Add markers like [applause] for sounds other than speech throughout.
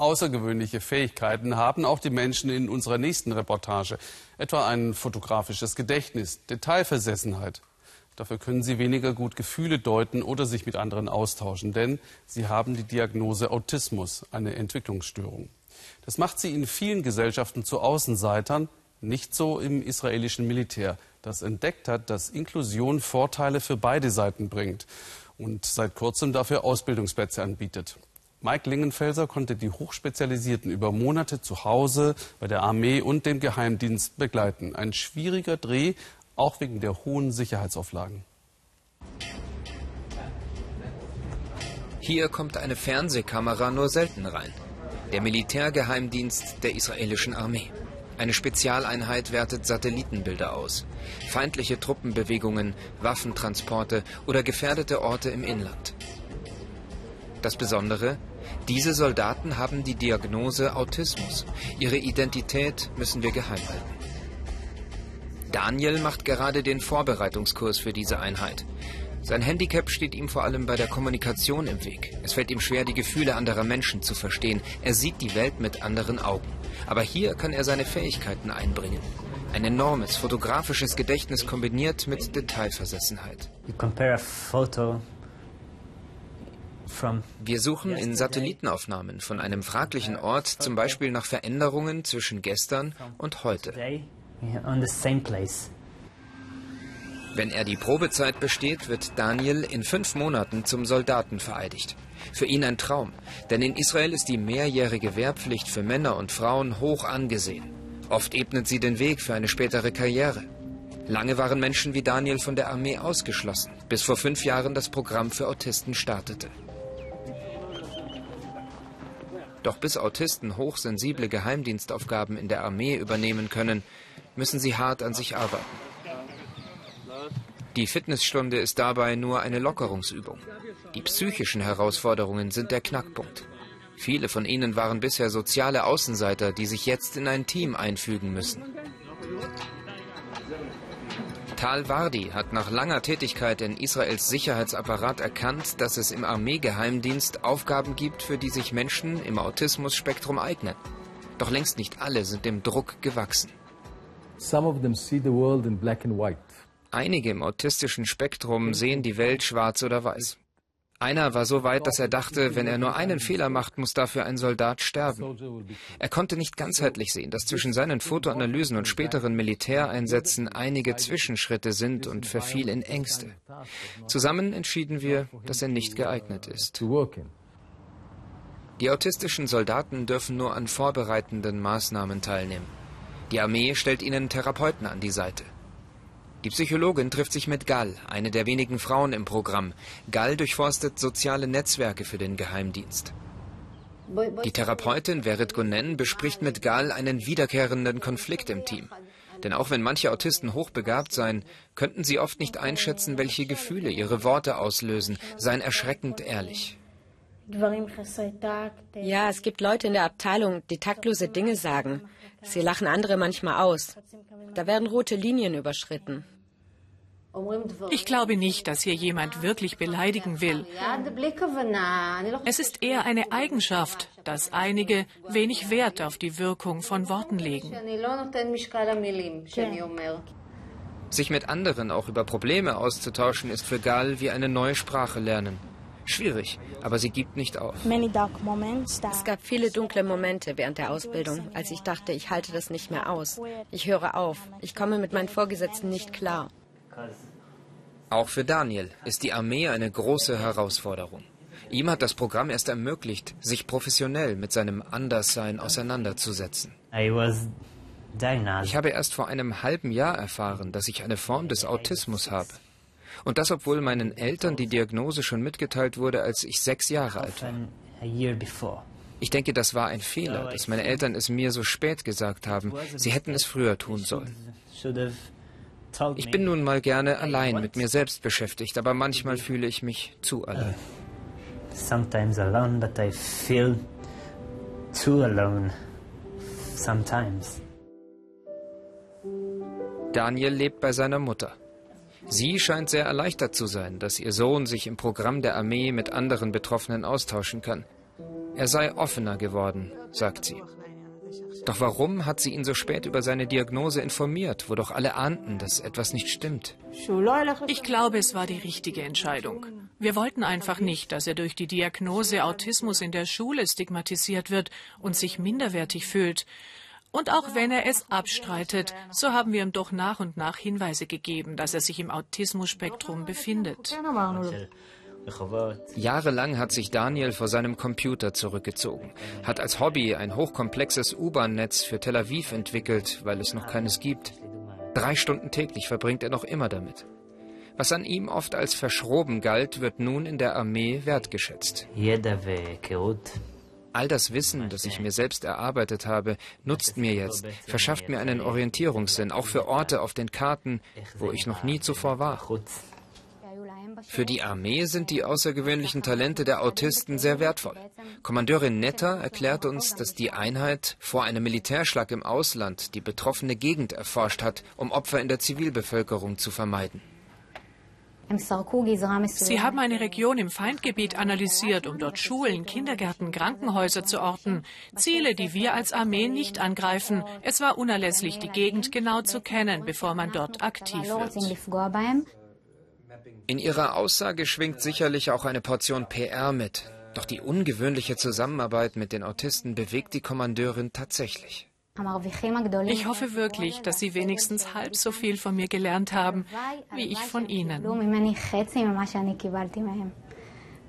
Außergewöhnliche Fähigkeiten haben auch die Menschen in unserer nächsten Reportage. Etwa ein fotografisches Gedächtnis, Detailversessenheit. Dafür können sie weniger gut Gefühle deuten oder sich mit anderen austauschen, denn sie haben die Diagnose Autismus, eine Entwicklungsstörung. Das macht sie in vielen Gesellschaften zu Außenseitern, nicht so im israelischen Militär, das entdeckt hat, dass Inklusion Vorteile für beide Seiten bringt und seit kurzem dafür Ausbildungsplätze anbietet. Mike Lingenfelser konnte die Hochspezialisierten über Monate zu Hause bei der Armee und dem Geheimdienst begleiten. Ein schwieriger Dreh, auch wegen der hohen Sicherheitsauflagen. Hier kommt eine Fernsehkamera nur selten rein. Der Militärgeheimdienst der israelischen Armee. Eine Spezialeinheit wertet Satellitenbilder aus. Feindliche Truppenbewegungen, Waffentransporte oder gefährdete Orte im Inland. Das Besondere, diese Soldaten haben die Diagnose Autismus. Ihre Identität müssen wir geheim halten. Daniel macht gerade den Vorbereitungskurs für diese Einheit. Sein Handicap steht ihm vor allem bei der Kommunikation im Weg. Es fällt ihm schwer, die Gefühle anderer Menschen zu verstehen. Er sieht die Welt mit anderen Augen. Aber hier kann er seine Fähigkeiten einbringen. Ein enormes fotografisches Gedächtnis kombiniert mit Detailversessenheit. Wir suchen in Satellitenaufnahmen von einem fraglichen Ort zum Beispiel nach Veränderungen zwischen gestern und heute. Wenn er die Probezeit besteht, wird Daniel in fünf Monaten zum Soldaten vereidigt. Für ihn ein Traum, denn in Israel ist die mehrjährige Wehrpflicht für Männer und Frauen hoch angesehen. Oft ebnet sie den Weg für eine spätere Karriere. Lange waren Menschen wie Daniel von der Armee ausgeschlossen, bis vor fünf Jahren das Programm für Autisten startete. Doch bis Autisten hochsensible Geheimdienstaufgaben in der Armee übernehmen können, müssen sie hart an sich arbeiten. Die Fitnessstunde ist dabei nur eine Lockerungsübung. Die psychischen Herausforderungen sind der Knackpunkt. Viele von ihnen waren bisher soziale Außenseiter, die sich jetzt in ein Team einfügen müssen. Tal Wardi hat nach langer Tätigkeit in Israels Sicherheitsapparat erkannt, dass es im Armeegeheimdienst Aufgaben gibt, für die sich Menschen im Autismus-Spektrum eignen. Doch längst nicht alle sind dem Druck gewachsen. Einige im autistischen Spektrum sehen die Welt schwarz oder weiß. Einer war so weit, dass er dachte, wenn er nur einen Fehler macht, muss dafür ein Soldat sterben. Er konnte nicht ganzheitlich sehen, dass zwischen seinen Fotoanalysen und späteren Militäreinsätzen einige Zwischenschritte sind und verfiel in Ängste. Zusammen entschieden wir, dass er nicht geeignet ist. Die autistischen Soldaten dürfen nur an vorbereitenden Maßnahmen teilnehmen. Die Armee stellt ihnen Therapeuten an die Seite. Die Psychologin trifft sich mit Gall, eine der wenigen Frauen im Programm. Gall durchforstet soziale Netzwerke für den Geheimdienst. Die Therapeutin Verit Gonen bespricht mit Gall einen wiederkehrenden Konflikt im Team. Denn auch wenn manche Autisten hochbegabt seien, könnten sie oft nicht einschätzen, welche Gefühle ihre Worte auslösen, seien erschreckend ehrlich. Ja, es gibt Leute in der Abteilung, die taktlose Dinge sagen. Sie lachen andere manchmal aus. Da werden rote Linien überschritten. Ich glaube nicht, dass hier jemand wirklich beleidigen will. Es ist eher eine Eigenschaft, dass einige wenig Wert auf die Wirkung von Worten legen. Sich mit anderen auch über Probleme auszutauschen, ist für Gal wie eine neue Sprache lernen. Schwierig, aber sie gibt nicht auf. Es gab viele dunkle Momente während der Ausbildung, als ich dachte, ich halte das nicht mehr aus. Ich höre auf. Ich komme mit meinen Vorgesetzten nicht klar. Auch für Daniel ist die Armee eine große Herausforderung. Ihm hat das Programm erst ermöglicht, sich professionell mit seinem Anderssein auseinanderzusetzen. Ich habe erst vor einem halben Jahr erfahren, dass ich eine Form des Autismus habe. Und das, obwohl meinen Eltern die Diagnose schon mitgeteilt wurde, als ich sechs Jahre alt war. Ich denke, das war ein Fehler, dass meine Eltern es mir so spät gesagt haben. Sie hätten es früher tun sollen. Ich bin nun mal gerne allein mit mir selbst beschäftigt, aber manchmal fühle ich mich zu allein. Sometimes alone, but I feel too alone. Sometimes. Daniel lebt bei seiner Mutter. Sie scheint sehr erleichtert zu sein, dass ihr Sohn sich im Programm der Armee mit anderen Betroffenen austauschen kann. Er sei offener geworden, sagt sie. Doch warum hat sie ihn so spät über seine Diagnose informiert, wo doch alle ahnten, dass etwas nicht stimmt? Ich glaube, es war die richtige Entscheidung. Wir wollten einfach nicht, dass er durch die Diagnose Autismus in der Schule stigmatisiert wird und sich minderwertig fühlt. Und auch wenn er es abstreitet, so haben wir ihm doch nach und nach Hinweise gegeben, dass er sich im Autismus-Spektrum befindet. Jahrelang hat sich Daniel vor seinem Computer zurückgezogen, hat als Hobby ein hochkomplexes U-Bahn-Netz für Tel Aviv entwickelt, weil es noch keines gibt. Drei Stunden täglich verbringt er noch immer damit. Was an ihm oft als verschroben galt, wird nun in der Armee wertgeschätzt. All das Wissen, das ich mir selbst erarbeitet habe, nutzt mir jetzt, verschafft mir einen Orientierungssinn, auch für Orte auf den Karten, wo ich noch nie zuvor war. Für die Armee sind die außergewöhnlichen Talente der Autisten sehr wertvoll. Kommandeurin Netter erklärt uns, dass die Einheit vor einem Militärschlag im Ausland die betroffene Gegend erforscht hat, um Opfer in der Zivilbevölkerung zu vermeiden. Sie haben eine Region im Feindgebiet analysiert, um dort Schulen, Kindergärten, Krankenhäuser zu orten. Ziele, die wir als Armee nicht angreifen. Es war unerlässlich, die Gegend genau zu kennen, bevor man dort aktiv wird. In ihrer Aussage schwingt sicherlich auch eine Portion PR mit. Doch die ungewöhnliche Zusammenarbeit mit den Autisten bewegt die Kommandeurin tatsächlich. Ich hoffe wirklich, dass Sie wenigstens halb so viel von mir gelernt haben, wie ich von Ihnen.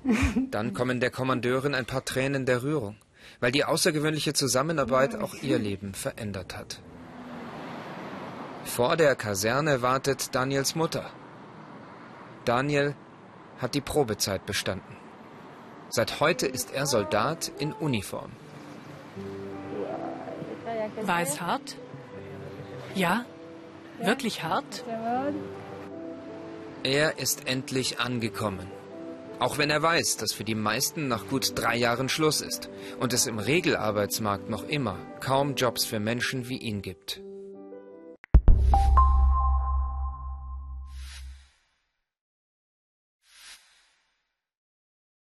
[laughs] Dann kommen der Kommandeurin ein paar Tränen der Rührung, weil die außergewöhnliche Zusammenarbeit auch ihr Leben verändert hat. Vor der Kaserne wartet Daniels Mutter. Daniel hat die Probezeit bestanden. Seit heute ist er Soldat in Uniform. War es hart? Ja? Wirklich hart? Er ist endlich angekommen. Auch wenn er weiß, dass für die meisten nach gut drei Jahren Schluss ist und es im Regelarbeitsmarkt noch immer kaum Jobs für Menschen wie ihn gibt.